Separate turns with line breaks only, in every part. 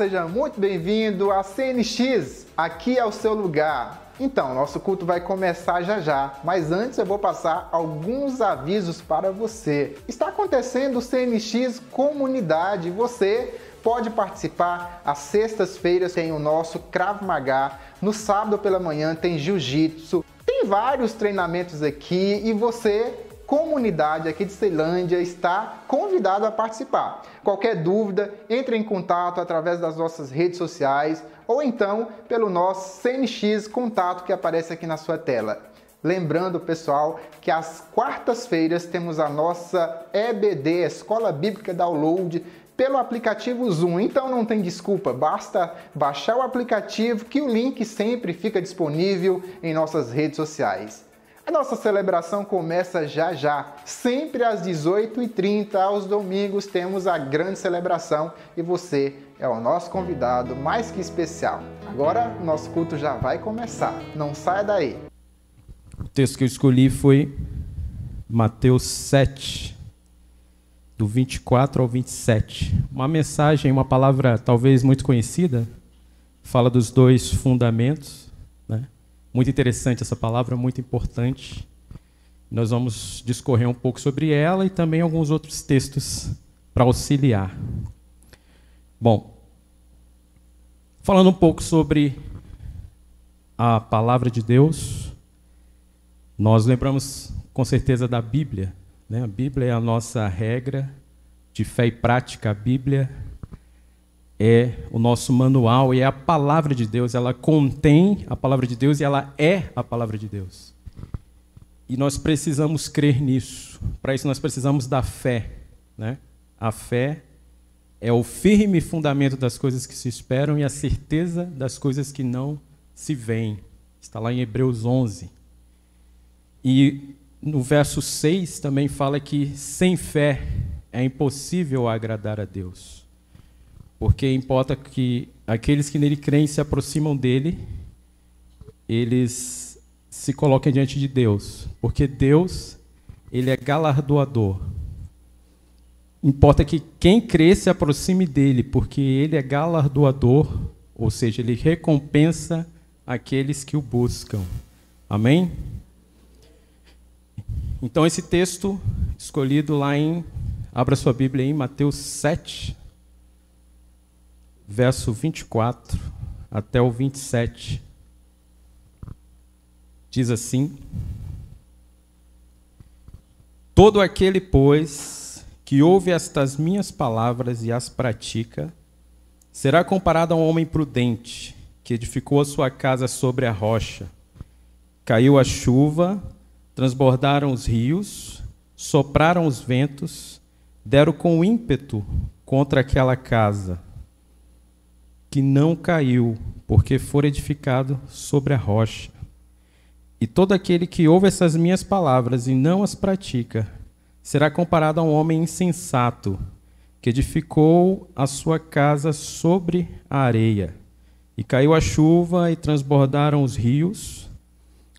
seja muito bem-vindo a CNX. Aqui é o seu lugar. Então, nosso culto vai começar já já, mas antes eu vou passar alguns avisos para você. Está acontecendo o CNX Comunidade. Você pode participar. Às sextas-feiras tem o nosso Krav Maga. No sábado pela manhã tem Jiu-Jitsu. Tem vários treinamentos aqui e você comunidade aqui de Ceilândia está convidado a participar. Qualquer dúvida, entre em contato através das nossas redes sociais ou então pelo nosso CNX contato que aparece aqui na sua tela. Lembrando, pessoal, que às quartas-feiras temos a nossa EBD, Escola Bíblica Download, pelo aplicativo Zoom. Então não tem desculpa, basta baixar o aplicativo que o link sempre fica disponível em nossas redes sociais. Nossa celebração começa já já, sempre às 18h30, aos domingos temos a grande celebração e você é o nosso convidado mais que especial. Agora nosso culto já vai começar, não saia daí.
O texto que eu escolhi foi Mateus 7, do 24 ao 27. Uma mensagem, uma palavra talvez muito conhecida, fala dos dois fundamentos muito interessante essa palavra, muito importante. Nós vamos discorrer um pouco sobre ela e também alguns outros textos para auxiliar. Bom, falando um pouco sobre a palavra de Deus, nós lembramos com certeza da Bíblia. Né? A Bíblia é a nossa regra de fé e prática. A Bíblia é o nosso manual e é a palavra de Deus, ela contém a palavra de Deus e ela é a palavra de Deus. E nós precisamos crer nisso. Para isso nós precisamos da fé, né? A fé é o firme fundamento das coisas que se esperam e a certeza das coisas que não se veem. Está lá em Hebreus 11. E no verso 6 também fala que sem fé é impossível agradar a Deus porque importa que aqueles que nele creem se aproximam dele, eles se coloquem diante de Deus, porque Deus, ele é galardoador. Importa que quem crê se aproxime dele, porque ele é galardoador, ou seja, ele recompensa aqueles que o buscam. Amém? Então, esse texto escolhido lá em, abra sua Bíblia em Mateus 7, verso 24 até o 27. Diz assim: Todo aquele, pois, que ouve estas minhas palavras e as pratica, será comparado a um homem prudente, que edificou a sua casa sobre a rocha. Caiu a chuva, transbordaram os rios, sopraram os ventos, deram com ímpeto contra aquela casa que não caiu, porque for edificado sobre a rocha. E todo aquele que ouve essas minhas palavras e não as pratica, será comparado a um homem insensato, que edificou a sua casa sobre a areia. E caiu a chuva, e transbordaram os rios,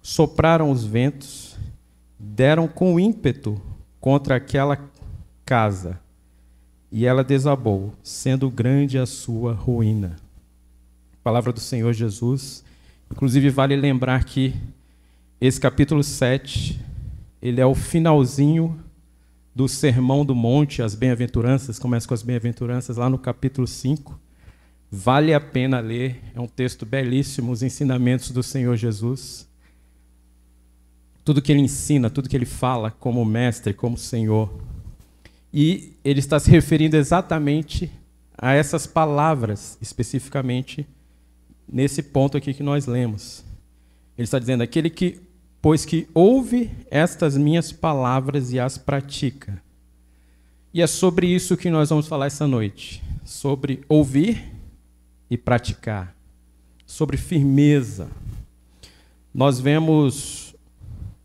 sopraram os ventos, deram com ímpeto contra aquela casa e ela desabou, sendo grande a sua ruína. Palavra do Senhor Jesus. Inclusive, vale lembrar que esse capítulo 7, ele é o finalzinho do Sermão do Monte, as bem-aventuranças, começa com as bem-aventuranças lá no capítulo 5. Vale a pena ler, é um texto belíssimo, os ensinamentos do Senhor Jesus. Tudo que ele ensina, tudo que ele fala como mestre, como Senhor. E ele está se referindo exatamente a essas palavras, especificamente nesse ponto aqui que nós lemos. Ele está dizendo: aquele que, pois que ouve estas minhas palavras e as pratica. E é sobre isso que nós vamos falar essa noite. Sobre ouvir e praticar. Sobre firmeza. Nós vemos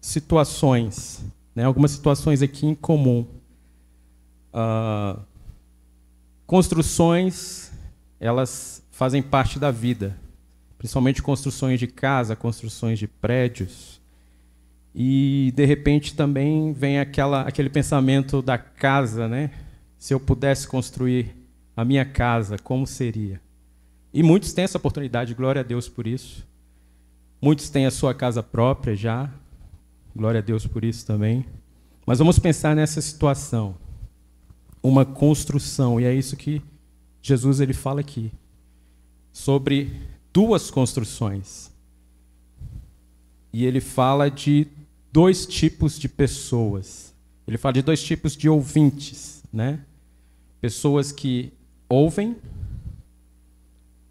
situações, né, algumas situações aqui em comum Uh, construções, elas fazem parte da vida, principalmente construções de casa, construções de prédios. E de repente também vem aquela, aquele pensamento da casa, né? Se eu pudesse construir a minha casa, como seria? E muitos têm essa oportunidade, glória a Deus por isso. Muitos têm a sua casa própria já, glória a Deus por isso também. Mas vamos pensar nessa situação, uma construção, e é isso que Jesus ele fala aqui, sobre duas construções. E ele fala de dois tipos de pessoas. Ele fala de dois tipos de ouvintes, né? Pessoas que ouvem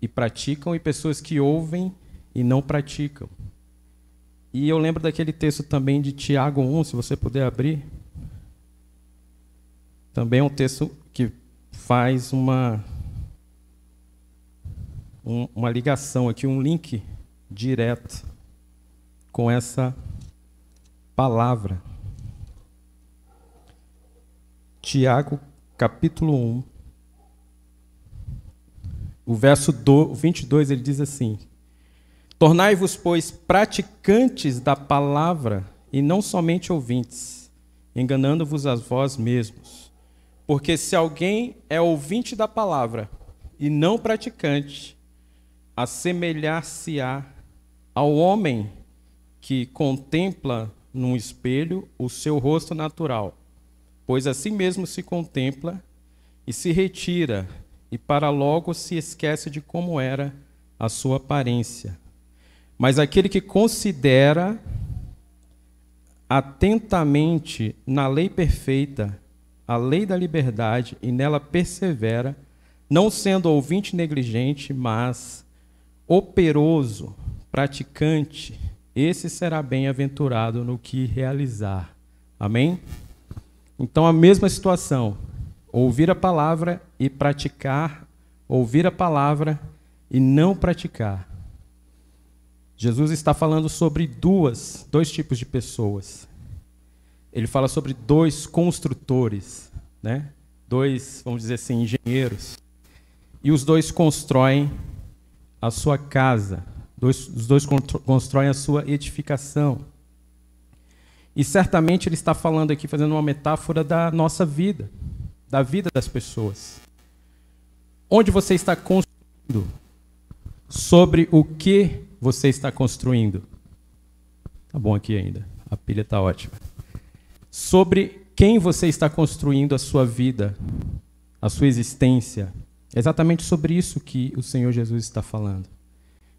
e praticam e pessoas que ouvem e não praticam. E eu lembro daquele texto também de Tiago 1, se você puder abrir. Também é um texto que faz uma um, uma ligação aqui, um link direto com essa palavra. Tiago, capítulo 1, o verso do, 22, ele diz assim: Tornai-vos, pois, praticantes da palavra e não somente ouvintes, enganando-vos a vós mesmos. Porque se alguém é ouvinte da palavra e não praticante, assemelhar-se-á ao homem que contempla num espelho o seu rosto natural, pois assim mesmo se contempla e se retira, e para logo se esquece de como era a sua aparência. Mas aquele que considera atentamente na lei perfeita, a lei da liberdade, e nela persevera, não sendo ouvinte negligente, mas operoso, praticante, esse será bem-aventurado no que realizar. Amém? Então, a mesma situação. Ouvir a palavra e praticar, ouvir a palavra e não praticar. Jesus está falando sobre duas, dois tipos de pessoas. Ele fala sobre dois construtores, né? Dois, vamos dizer assim, engenheiros. E os dois constroem a sua casa. Dois, os dois constroem a sua edificação. E certamente ele está falando aqui, fazendo uma metáfora da nossa vida, da vida das pessoas. Onde você está construindo? Sobre o que você está construindo? Tá bom aqui ainda. A pilha está ótima. Sobre quem você está construindo a sua vida, a sua existência. É exatamente sobre isso que o Senhor Jesus está falando.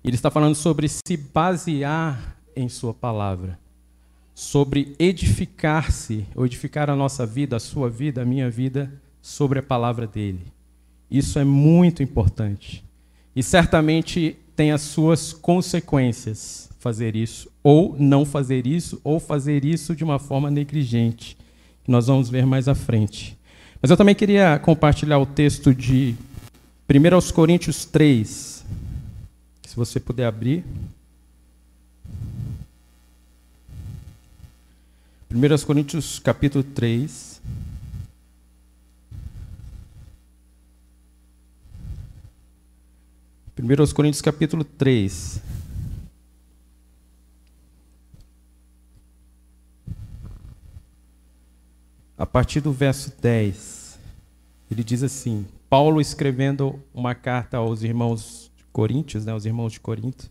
Ele está falando sobre se basear em Sua palavra, sobre edificar-se, ou edificar a nossa vida, a sua vida, a minha vida, sobre a palavra dele. Isso é muito importante. E certamente tem as suas consequências fazer isso, ou não fazer isso, ou fazer isso de uma forma negligente, que nós vamos ver mais à frente. Mas eu também queria compartilhar o texto de 1 Coríntios 3, se você puder abrir. 1 Coríntios capítulo 3. 1 Coríntios capítulo 3. A partir do verso 10, ele diz assim: Paulo escrevendo uma carta aos irmãos de Coríntios, né, aos irmãos de Corinto,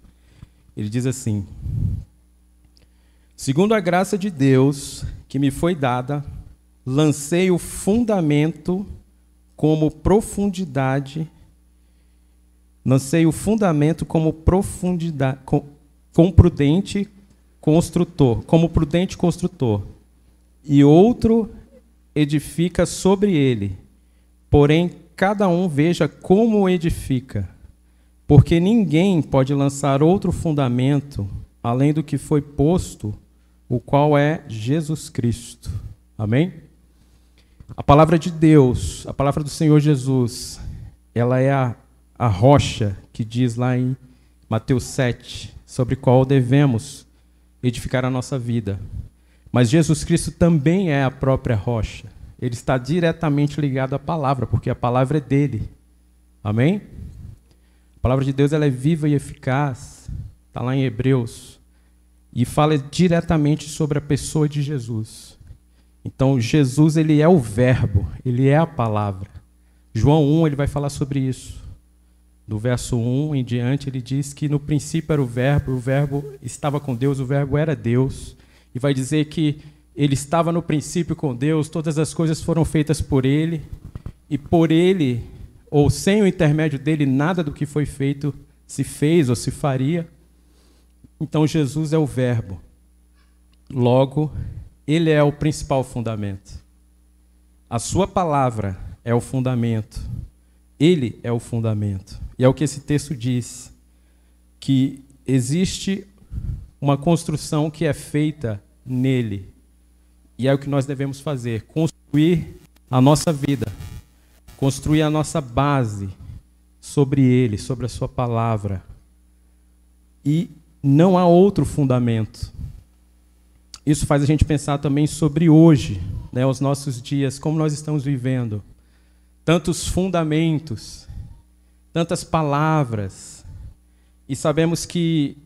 ele diz assim: Segundo a graça de Deus que me foi dada, lancei o fundamento como profundidade Lancei o fundamento como profundidade, com, com prudente construtor, como prudente construtor, e outro edifica sobre ele. Porém, cada um veja como edifica, porque ninguém pode lançar outro fundamento além do que foi posto, o qual é Jesus Cristo. Amém? A palavra de Deus, a palavra do Senhor Jesus, ela é a a rocha que diz lá em Mateus 7, sobre qual devemos edificar a nossa vida. Mas Jesus Cristo também é a própria rocha. Ele está diretamente ligado à palavra, porque a palavra é dele. Amém? A palavra de Deus ela é viva e eficaz. Está lá em Hebreus. E fala diretamente sobre a pessoa de Jesus. Então, Jesus ele é o verbo, ele é a palavra. João 1 ele vai falar sobre isso do verso 1 em diante, ele diz que no princípio era o Verbo, o Verbo estava com Deus, o Verbo era Deus. E vai dizer que ele estava no princípio com Deus, todas as coisas foram feitas por ele, e por ele, ou sem o intermédio dele, nada do que foi feito se fez ou se faria. Então Jesus é o Verbo. Logo, ele é o principal fundamento. A sua palavra é o fundamento. Ele é o fundamento. E é o que esse texto diz: que existe uma construção que é feita nele. E é o que nós devemos fazer: construir a nossa vida, construir a nossa base sobre ele, sobre a sua palavra. E não há outro fundamento. Isso faz a gente pensar também sobre hoje, né, os nossos dias, como nós estamos vivendo. Tantos fundamentos, tantas palavras. E sabemos que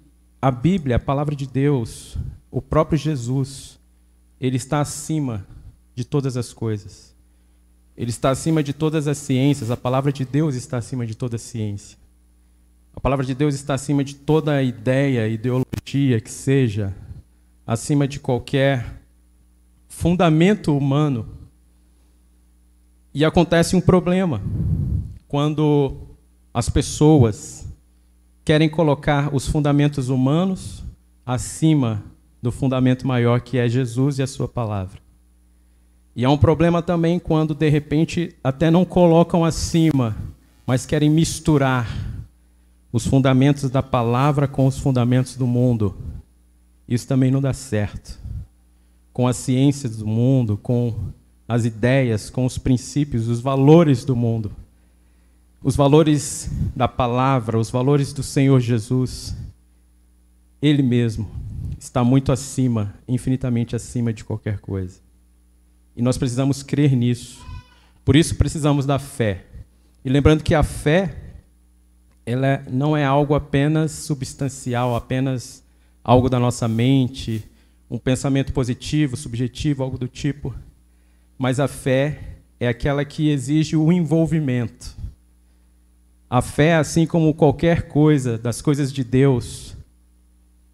a Bíblia, a palavra de Deus, o próprio Jesus, ele está acima de todas as coisas. Ele está acima de todas as ciências, a palavra de Deus está acima de toda ciência. A palavra de Deus está acima de toda ideia, ideologia que seja, acima de qualquer fundamento humano. E acontece um problema quando as pessoas querem colocar os fundamentos humanos acima do fundamento maior que é Jesus e a sua palavra. E há um problema também quando de repente até não colocam acima, mas querem misturar os fundamentos da palavra com os fundamentos do mundo. Isso também não dá certo. Com a ciência do mundo, com as ideias, com os princípios, os valores do mundo. Os valores da palavra, os valores do Senhor Jesus. Ele mesmo está muito acima, infinitamente acima de qualquer coisa. E nós precisamos crer nisso. Por isso precisamos da fé. E lembrando que a fé ela não é algo apenas substancial, apenas algo da nossa mente, um pensamento positivo, subjetivo, algo do tipo. Mas a fé é aquela que exige o envolvimento. A fé, assim como qualquer coisa das coisas de Deus,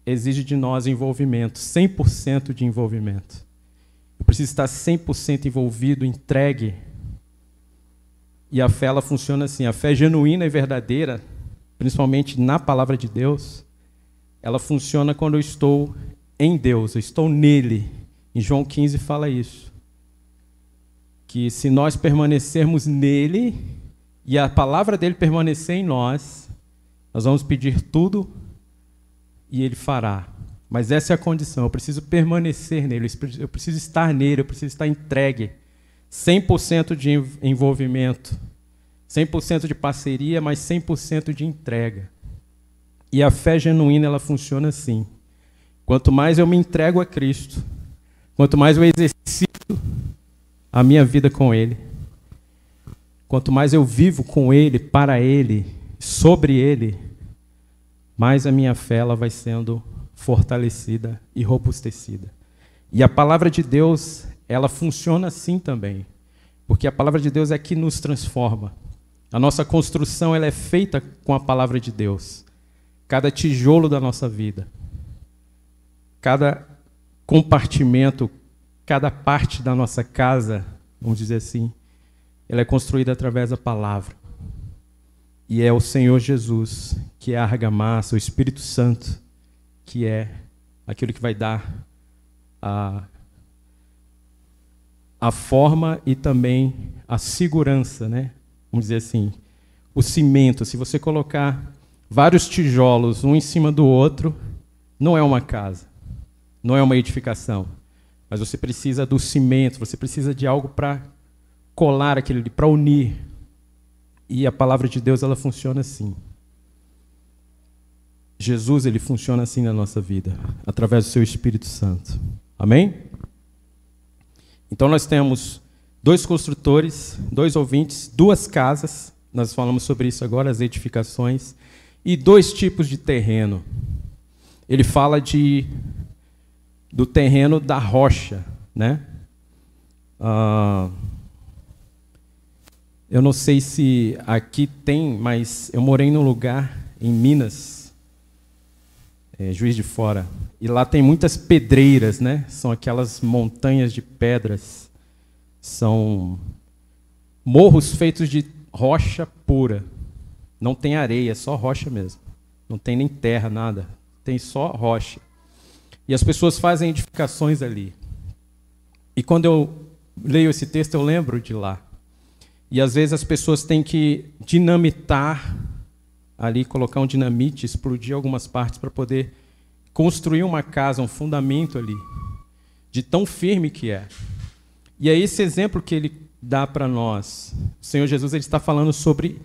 exige de nós envolvimento, 100% de envolvimento. Eu preciso estar 100% envolvido, entregue. E a fé ela funciona assim, a fé genuína e verdadeira principalmente na palavra de Deus, ela funciona quando eu estou em Deus, eu estou nele. Em João 15 fala isso. Que se nós permanecermos nele e a palavra dele permanecer em nós, nós vamos pedir tudo e ele fará. Mas essa é a condição, eu preciso permanecer nele, eu preciso estar nele, eu preciso estar entregue. 100% de envolvimento 100% de parceria, mas 100% de entrega. E a fé genuína ela funciona assim. Quanto mais eu me entrego a Cristo, quanto mais eu exercito a minha vida com Ele, quanto mais eu vivo com Ele, para Ele, sobre Ele, mais a minha fé ela vai sendo fortalecida e robustecida. E a palavra de Deus, ela funciona assim também, porque a palavra de Deus é que nos transforma. A nossa construção ela é feita com a palavra de Deus. Cada tijolo da nossa vida, cada compartimento, cada parte da nossa casa, vamos dizer assim, ela é construída através da palavra. E é o Senhor Jesus que é a argamassa, o Espírito Santo, que é aquilo que vai dar a, a forma e também a segurança, né? vamos dizer assim, o cimento, se você colocar vários tijolos um em cima do outro, não é uma casa, não é uma edificação. Mas você precisa do cimento, você precisa de algo para colar ali, para unir. E a palavra de Deus ela funciona assim. Jesus ele funciona assim na nossa vida, através do seu Espírito Santo. Amém? Então nós temos dois construtores, dois ouvintes, duas casas, nós falamos sobre isso agora, as edificações, e dois tipos de terreno. Ele fala de do terreno da rocha, né? Ah, Eu não sei se aqui tem, mas eu morei num lugar em Minas, é, Juiz de Fora, e lá tem muitas pedreiras, né? São aquelas montanhas de pedras, são morros feitos de rocha pura. Não tem areia, é só rocha mesmo. Não tem nem terra, nada. Tem só rocha. E as pessoas fazem edificações ali. E quando eu leio esse texto, eu lembro de lá. E às vezes as pessoas têm que dinamitar ali, colocar um dinamite, explodir algumas partes para poder construir uma casa, um fundamento ali, de tão firme que é. E é esse exemplo que ele dá para nós. O Senhor Jesus ele está falando sobre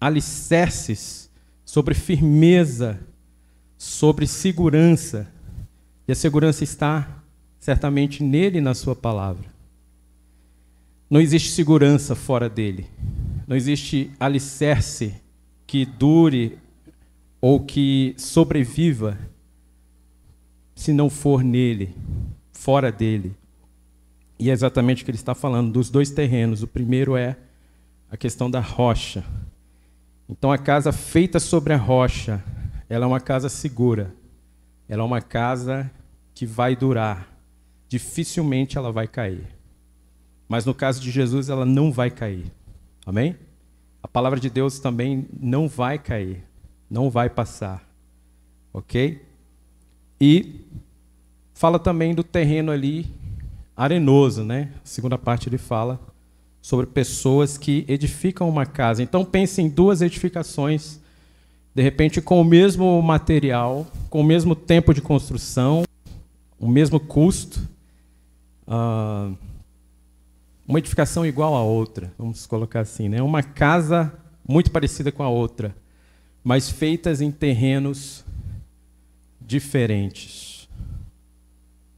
alicerces, sobre firmeza, sobre segurança. E a segurança está certamente nele na sua palavra. Não existe segurança fora dele. Não existe alicerce que dure ou que sobreviva se não for nele, fora dele. E é exatamente o que ele está falando dos dois terrenos. O primeiro é a questão da rocha. Então a casa feita sobre a rocha, ela é uma casa segura. Ela é uma casa que vai durar. Dificilmente ela vai cair. Mas no caso de Jesus, ela não vai cair. Amém? A palavra de Deus também não vai cair, não vai passar. Ok? E fala também do terreno ali arenoso, né? A segunda parte ele fala sobre pessoas que edificam uma casa. Então pense em duas edificações, de repente com o mesmo material, com o mesmo tempo de construção, o mesmo custo. Uh, uma edificação igual à outra, vamos colocar assim, né? Uma casa muito parecida com a outra, mas feitas em terrenos diferentes.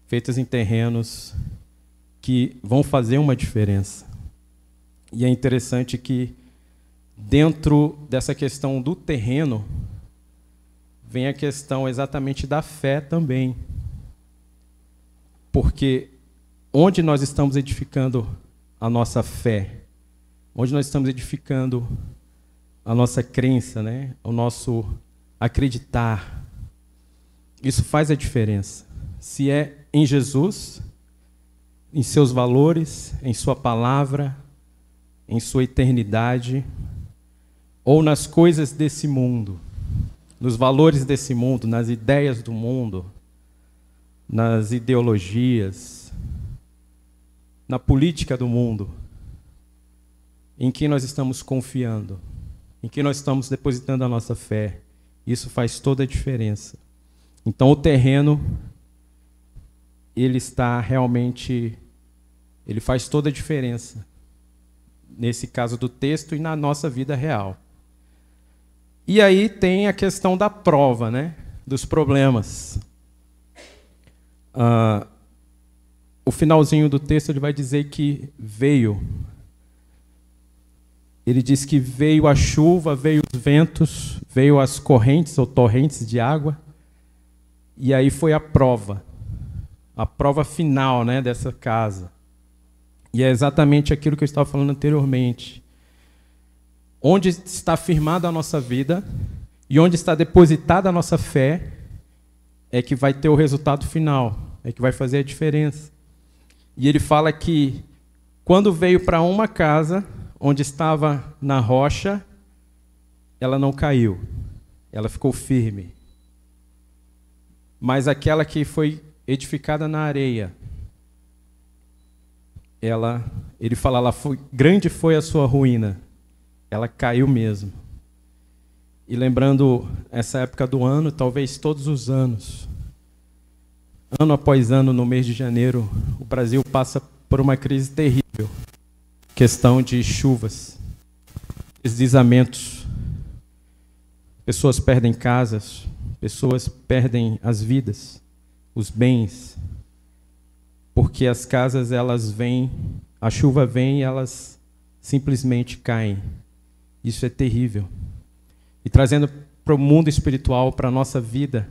Feitas em terrenos que vão fazer uma diferença. E é interessante que dentro dessa questão do terreno vem a questão exatamente da fé também. Porque onde nós estamos edificando a nossa fé, onde nós estamos edificando a nossa crença, né? o nosso acreditar. Isso faz a diferença. Se é em Jesus, em seus valores, em Sua palavra, em Sua eternidade, ou nas coisas desse mundo, nos valores desse mundo, nas ideias do mundo, nas ideologias, na política do mundo, em que nós estamos confiando, em que nós estamos depositando a nossa fé. Isso faz toda a diferença. Então o terreno ele está realmente ele faz toda a diferença nesse caso do texto e na nossa vida real. E aí tem a questão da prova, né? Dos problemas. Uh, o finalzinho do texto ele vai dizer que veio. Ele diz que veio a chuva, veio os ventos, veio as correntes ou torrentes de água. E aí foi a prova. A prova final, né, dessa casa. E é exatamente aquilo que eu estava falando anteriormente. Onde está firmada a nossa vida e onde está depositada a nossa fé é que vai ter o resultado final, é que vai fazer a diferença. E ele fala que quando veio para uma casa onde estava na rocha, ela não caiu, ela ficou firme. Mas aquela que foi edificada na areia, ela, ele fala foi, grande foi a sua ruína, ela caiu mesmo. E lembrando essa época do ano, talvez todos os anos, ano após ano, no mês de janeiro, o Brasil passa por uma crise terrível. Questão de chuvas, deslizamentos. Pessoas perdem casas, pessoas perdem as vidas, os bens, porque as casas elas vêm, a chuva vem e elas simplesmente caem. Isso é terrível. E trazendo para o mundo espiritual, para a nossa vida,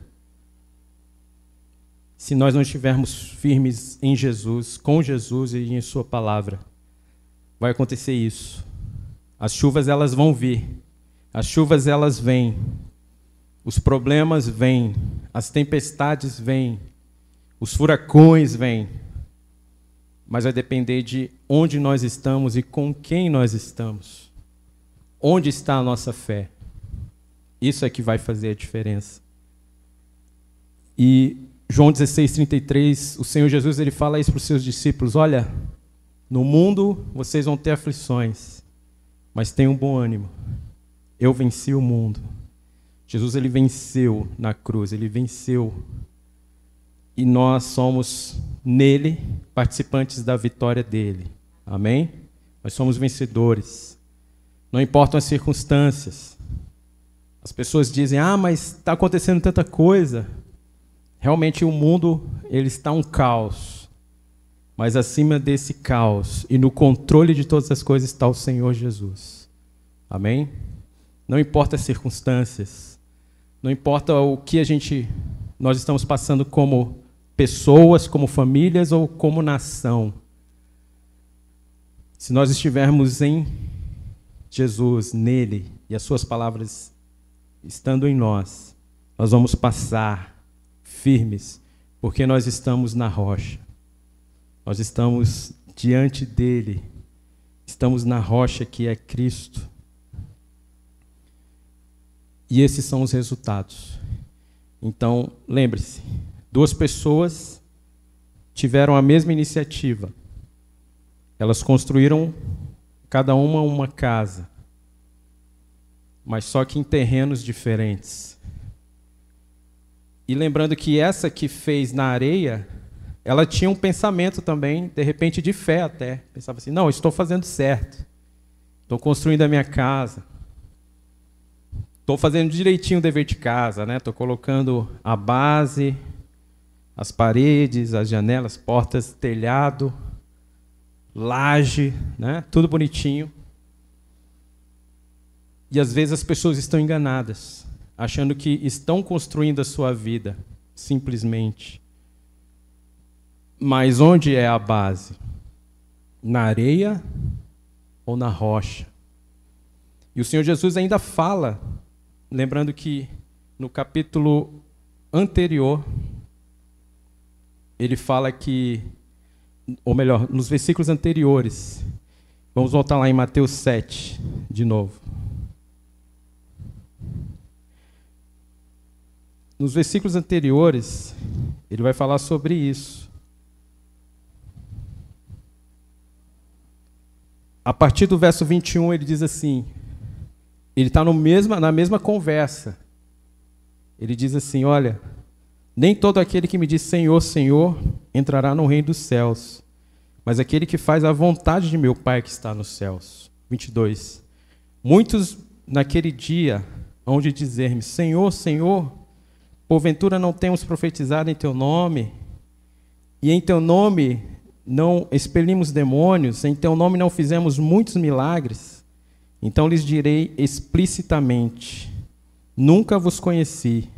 se nós não estivermos firmes em Jesus, com Jesus e em Sua palavra. Vai acontecer isso. As chuvas elas vão vir. As chuvas elas vêm. Os problemas vêm, as tempestades vêm, os furacões vêm. Mas vai depender de onde nós estamos e com quem nós estamos. Onde está a nossa fé? Isso é que vai fazer a diferença. E João 16, 33, o Senhor Jesus ele fala isso para os seus discípulos: Olha, no mundo vocês vão ter aflições, mas tenham bom ânimo. Eu venci o mundo. Jesus ele venceu na cruz, ele venceu. E nós somos nele participantes da vitória dele. Amém? Nós somos vencedores. Não importam as circunstâncias. As pessoas dizem: "Ah, mas está acontecendo tanta coisa". Realmente o mundo ele está um caos. Mas acima desse caos e no controle de todas as coisas está o Senhor Jesus. Amém? Não importa as circunstâncias, não importa o que a gente nós estamos passando como pessoas, como famílias ou como nação. Se nós estivermos em Jesus, nele, e as suas palavras estando em nós, nós vamos passar firmes, porque nós estamos na rocha. Nós estamos diante dele. Estamos na rocha que é Cristo. E esses são os resultados. Então, lembre-se: duas pessoas tiveram a mesma iniciativa. Elas construíram cada uma uma casa, mas só que em terrenos diferentes. E lembrando que essa que fez na areia, ela tinha um pensamento também, de repente de fé até. Pensava assim: não, estou fazendo certo. Estou construindo a minha casa. Estou fazendo direitinho o dever de casa, né? Estou colocando a base, as paredes, as janelas, portas, telhado, laje, né? Tudo bonitinho. E às vezes as pessoas estão enganadas, achando que estão construindo a sua vida, simplesmente. Mas onde é a base? Na areia ou na rocha? E o Senhor Jesus ainda fala Lembrando que no capítulo anterior, ele fala que, ou melhor, nos versículos anteriores, vamos voltar lá em Mateus 7, de novo. Nos versículos anteriores, ele vai falar sobre isso. A partir do verso 21, ele diz assim: ele está na mesma conversa. Ele diz assim: Olha, nem todo aquele que me diz Senhor, Senhor entrará no reino dos céus, mas aquele que faz a vontade de meu Pai que está nos céus. 22. Muitos naquele dia hão de dizer-me: Senhor, Senhor, porventura não temos profetizado em teu nome, e em teu nome não expelimos demônios, em teu nome não fizemos muitos milagres. Então lhes direi explicitamente: Nunca vos conheci.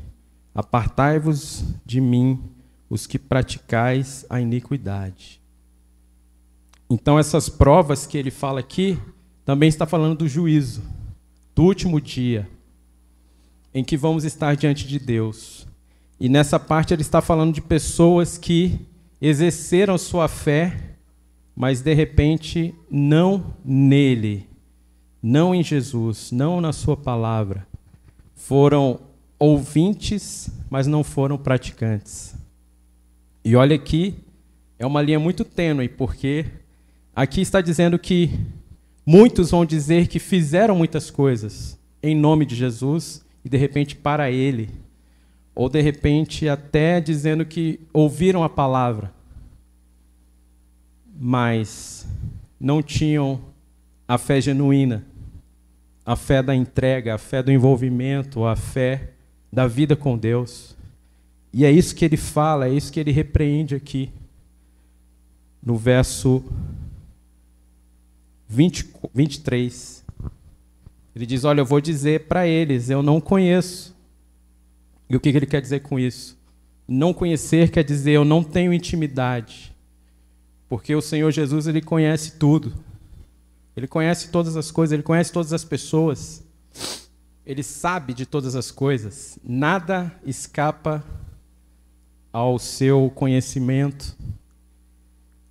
Apartai-vos de mim, os que praticais a iniquidade. Então, essas provas que ele fala aqui, também está falando do juízo, do último dia, em que vamos estar diante de Deus. E nessa parte ele está falando de pessoas que exerceram sua fé, mas de repente não nele, não em Jesus, não na Sua palavra. Foram ouvintes, mas não foram praticantes. E olha aqui, é uma linha muito tênue, porque aqui está dizendo que muitos vão dizer que fizeram muitas coisas em nome de Jesus e de repente para Ele, ou de repente até dizendo que ouviram a palavra, mas não tinham a fé genuína, a fé da entrega, a fé do envolvimento, a fé da vida com Deus. E é isso que ele fala, é isso que ele repreende aqui, no verso 20, 23. Ele diz: Olha, eu vou dizer para eles, eu não conheço. E o que ele quer dizer com isso? Não conhecer quer dizer eu não tenho intimidade. Porque o Senhor Jesus ele conhece tudo. Ele conhece todas as coisas, ele conhece todas as pessoas. Ele sabe de todas as coisas. Nada escapa ao seu conhecimento.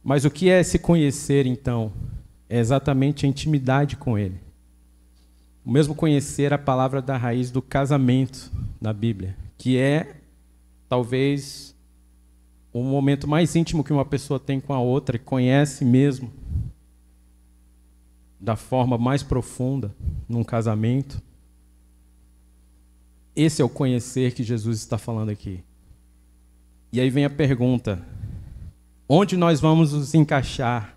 Mas o que é se conhecer, então? É exatamente a intimidade com Ele. O mesmo conhecer a palavra da raiz do casamento na Bíblia, que é talvez o momento mais íntimo que uma pessoa tem com a outra, e conhece mesmo da forma mais profunda num casamento. Esse é o conhecer que Jesus está falando aqui. E aí vem a pergunta: onde nós vamos nos encaixar?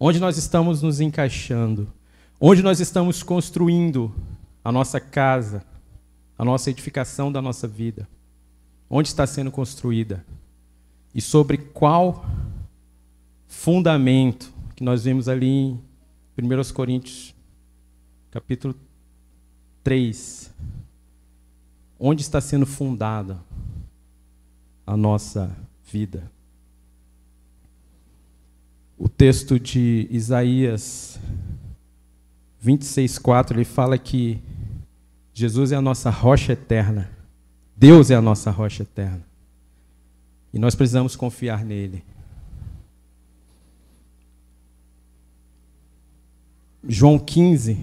Onde nós estamos nos encaixando? Onde nós estamos construindo a nossa casa, a nossa edificação da nossa vida? Onde está sendo construída? E sobre qual fundamento que nós vimos ali em 1 Coríntios, capítulo 3. Onde está sendo fundada a nossa vida? O texto de Isaías 26:4 ele fala que Jesus é a nossa rocha eterna. Deus é a nossa rocha eterna. E nós precisamos confiar nele. João 15,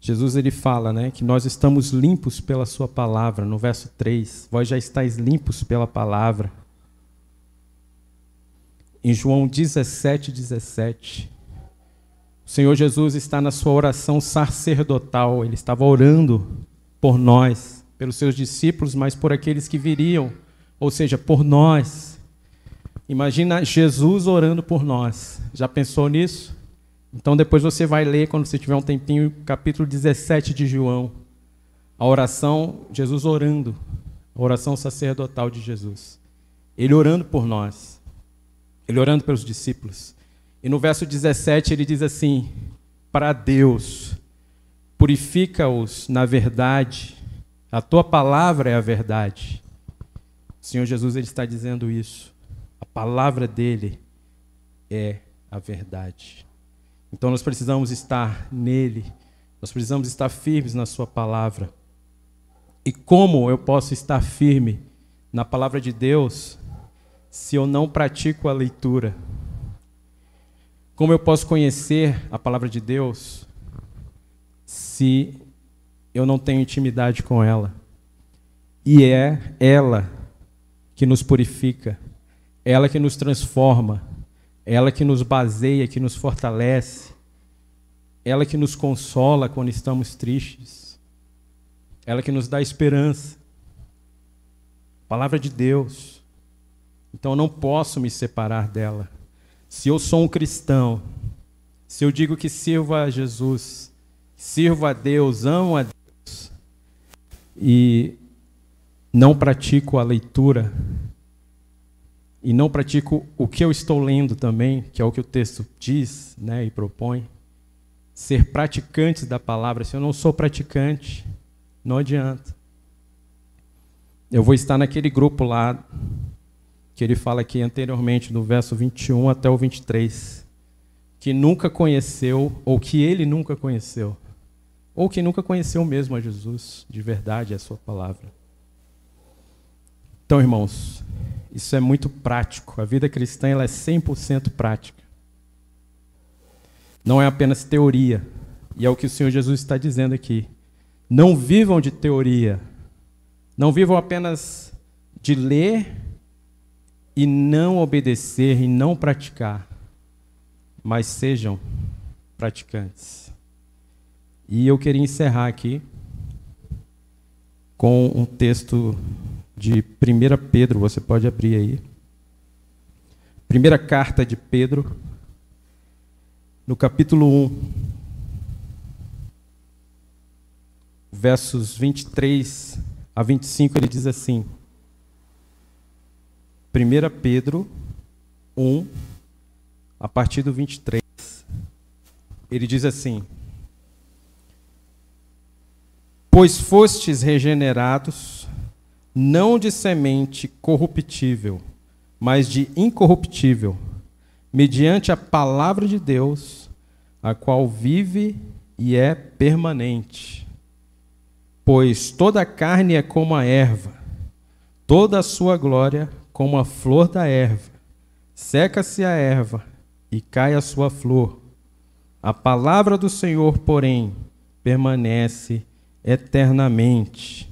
Jesus ele fala, né, que nós estamos limpos pela sua palavra, no verso 3. Vós já estáis limpos pela palavra. Em João 17, 17, o Senhor Jesus está na sua oração sacerdotal, ele estava orando por nós, pelos seus discípulos, mas por aqueles que viriam, ou seja, por nós. Imagina Jesus orando por nós. Já pensou nisso? Então depois você vai ler, quando você tiver um tempinho, capítulo 17 de João. A oração, Jesus orando. A oração sacerdotal de Jesus. Ele orando por nós. Ele orando pelos discípulos. E no verso 17 ele diz assim: Para Deus, purifica-os na verdade. A tua palavra é a verdade. O Senhor Jesus ele está dizendo isso. A palavra dele é a verdade. Então nós precisamos estar nele, nós precisamos estar firmes na Sua palavra. E como eu posso estar firme na palavra de Deus se eu não pratico a leitura? Como eu posso conhecer a palavra de Deus se eu não tenho intimidade com ela? E é ela que nos purifica, ela que nos transforma, ela que nos baseia, que nos fortalece, ela que nos consola quando estamos tristes, ela que nos dá esperança. Palavra de Deus. Então eu não posso me separar dela. Se eu sou um cristão, se eu digo que sirvo a Jesus, sirvo a Deus, amo a Deus, e não pratico a leitura, e não pratico o que eu estou lendo também, que é o que o texto diz né, e propõe, ser praticantes da palavra. Se eu não sou praticante, não adianta. Eu vou estar naquele grupo lá, que ele fala aqui anteriormente, no verso 21 até o 23, que nunca conheceu, ou que ele nunca conheceu, ou que nunca conheceu mesmo a Jesus, de verdade, a sua palavra. Então, irmãos, isso é muito prático. A vida cristã ela é 100% prática. Não é apenas teoria. E é o que o Senhor Jesus está dizendo aqui. Não vivam de teoria. Não vivam apenas de ler e não obedecer e não praticar, mas sejam praticantes. E eu queria encerrar aqui com um texto de 1 Pedro, você pode abrir aí. Primeira carta de Pedro, no capítulo 1, versos 23 a 25, ele diz assim: 1 Pedro 1, a partir do 23, ele diz assim: Pois fostes regenerados não de semente corruptível, mas de incorruptível, mediante a palavra de Deus, a qual vive e é permanente. Pois toda a carne é como a erva, toda a sua glória como a flor da erva. Seca-se a erva e cai a sua flor. A palavra do Senhor, porém, permanece eternamente.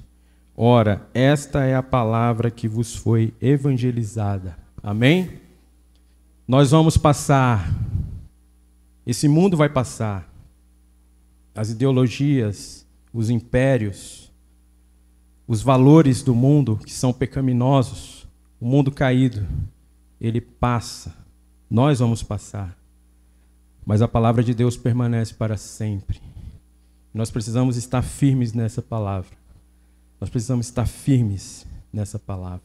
Ora, esta é a palavra que vos foi evangelizada. Amém? Nós vamos passar, esse mundo vai passar, as ideologias, os impérios, os valores do mundo que são pecaminosos, o mundo caído, ele passa, nós vamos passar, mas a palavra de Deus permanece para sempre. Nós precisamos estar firmes nessa palavra. Nós precisamos estar firmes nessa palavra.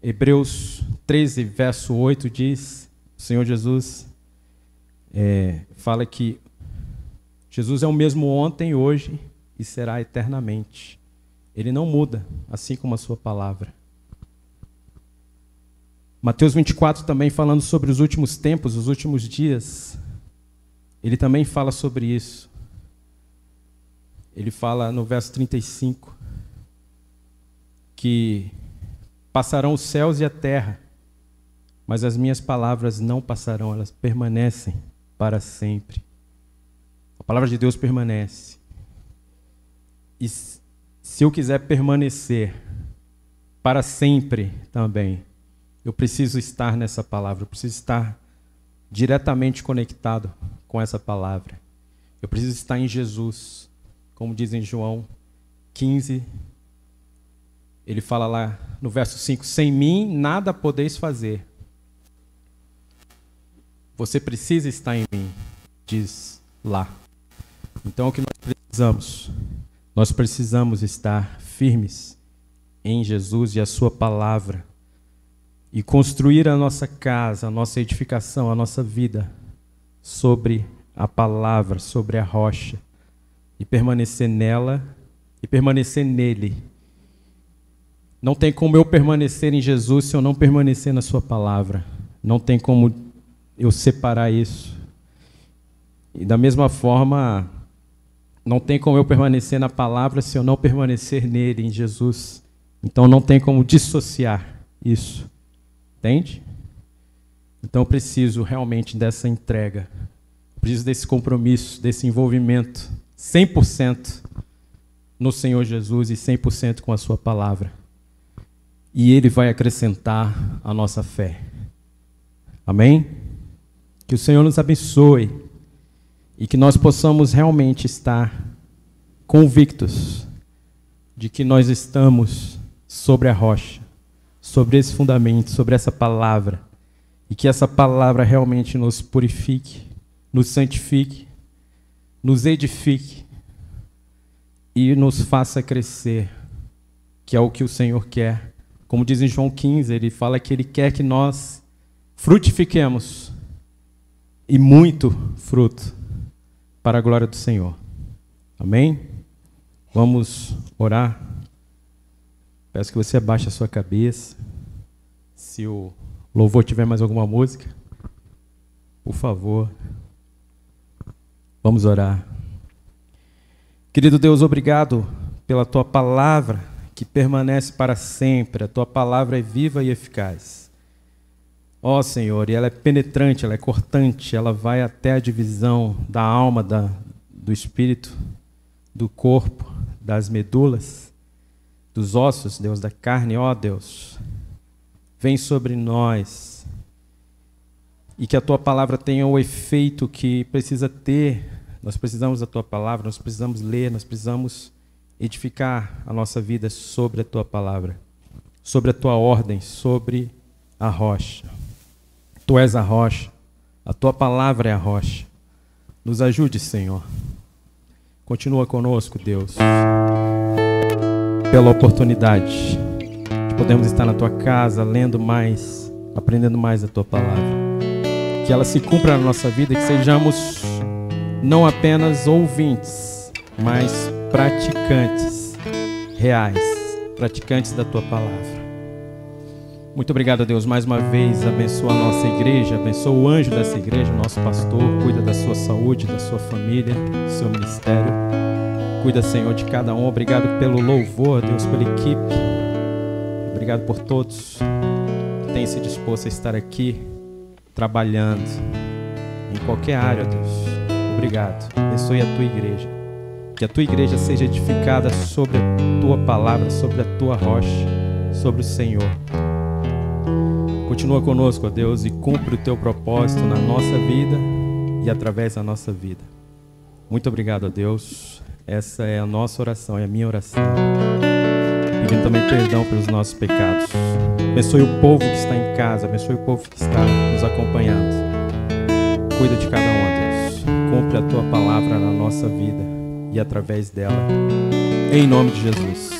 Hebreus 13, verso 8 diz: o Senhor Jesus é, fala que Jesus é o mesmo ontem, hoje e será eternamente. Ele não muda, assim como a sua palavra. Mateus 24 também falando sobre os últimos tempos, os últimos dias. Ele também fala sobre isso. Ele fala no verso 35 que passarão os céus e a terra, mas as minhas palavras não passarão, elas permanecem para sempre. A palavra de Deus permanece. E se eu quiser permanecer para sempre também, eu preciso estar nessa palavra, eu preciso estar diretamente conectado com essa palavra. Eu preciso estar em Jesus, como diz em João 15. Ele fala lá no verso 5: Sem mim nada podeis fazer. Você precisa estar em mim, diz lá. Então o que nós precisamos? Nós precisamos estar firmes em Jesus e a Sua palavra e construir a nossa casa, a nossa edificação, a nossa vida sobre a palavra, sobre a rocha, e permanecer nela e permanecer nele. Não tem como eu permanecer em Jesus se eu não permanecer na Sua palavra. Não tem como eu separar isso. E da mesma forma, não tem como eu permanecer na palavra se eu não permanecer nele, em Jesus. Então não tem como dissociar isso. Entende? Então eu preciso realmente dessa entrega. preciso desse compromisso, desse envolvimento 100% no Senhor Jesus e 100% com a sua palavra. E ele vai acrescentar a nossa fé. Amém? Que o Senhor nos abençoe e que nós possamos realmente estar convictos de que nós estamos sobre a rocha, sobre esse fundamento, sobre essa palavra e que essa palavra realmente nos purifique, nos santifique, nos edifique e nos faça crescer, que é o que o Senhor quer. Como diz em João 15, ele fala que ele quer que nós frutifiquemos e muito fruto para a glória do Senhor. Amém? Vamos orar. Peço que você abaixe a sua cabeça. Se o louvor tiver mais alguma música, por favor, vamos orar. Querido Deus, obrigado pela tua palavra que permanece para sempre. A tua palavra é viva e eficaz. Ó oh, Senhor, e ela é penetrante, ela é cortante, ela vai até a divisão da alma, da, do espírito, do corpo, das medulas, dos ossos, Deus, da carne, ó oh, Deus vem sobre nós e que a tua palavra tenha o efeito que precisa ter. Nós precisamos da tua palavra, nós precisamos ler, nós precisamos edificar a nossa vida sobre a tua palavra, sobre a tua ordem, sobre a rocha. Tu és a rocha, a tua palavra é a rocha. Nos ajude, Senhor. Continua conosco, Deus, pela oportunidade podemos estar na tua casa lendo mais, aprendendo mais a tua palavra. Que ela se cumpra na nossa vida, que sejamos não apenas ouvintes, mas praticantes reais, praticantes da tua palavra. Muito obrigado, Deus, mais uma vez. Abençoa a nossa igreja, abençoa o anjo dessa igreja, nosso pastor. Cuida da sua saúde, da sua família, do seu ministério. Cuida, Senhor, de cada um. Obrigado pelo louvor, Deus, pela equipe. Obrigado por todos que têm se disposto a estar aqui trabalhando em qualquer área, Deus. Obrigado. Abençoe a tua igreja. Que a tua igreja seja edificada sobre a tua palavra, sobre a tua rocha, sobre o Senhor. Continua conosco, ó Deus, e cumpre o teu propósito na nossa vida e através da nossa vida. Muito obrigado, ó Deus. Essa é a nossa oração, é a minha oração. Pedindo também perdão pelos nossos pecados. Abençoe o povo que está em casa, abençoe o povo que está nos acompanhando. Cuida de cada um, ó Deus. Cumpre a tua palavra na nossa vida e através dela. Em nome de Jesus.